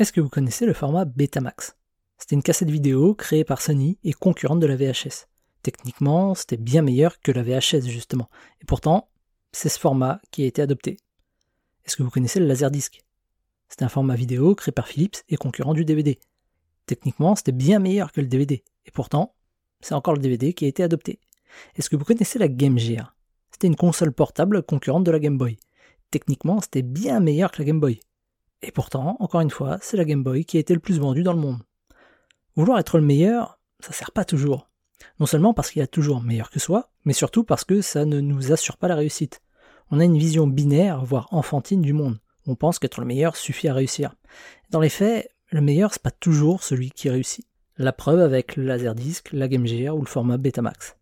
Est-ce que vous connaissez le format Betamax? C'était une cassette vidéo créée par Sony et concurrente de la VHS. Techniquement, c'était bien meilleur que la VHS justement. Et pourtant, c'est ce format qui a été adopté. Est-ce que vous connaissez le Laserdisc? C'est un format vidéo créé par Philips et concurrent du DVD. Techniquement, c'était bien meilleur que le DVD. Et pourtant, c'est encore le DVD qui a été adopté. Est-ce que vous connaissez la Game Gear? C'était une console portable concurrente de la Game Boy. Techniquement, c'était bien meilleur que la Game Boy. Et pourtant, encore une fois, c'est la Game Boy qui a été le plus vendue dans le monde. Vouloir être le meilleur, ça sert pas toujours. Non seulement parce qu'il y a toujours meilleur que soi, mais surtout parce que ça ne nous assure pas la réussite. On a une vision binaire, voire enfantine du monde. On pense qu'être le meilleur suffit à réussir. Dans les faits, le meilleur, c'est pas toujours celui qui réussit. La preuve avec le Laserdisc, la Game Gear ou le format Betamax.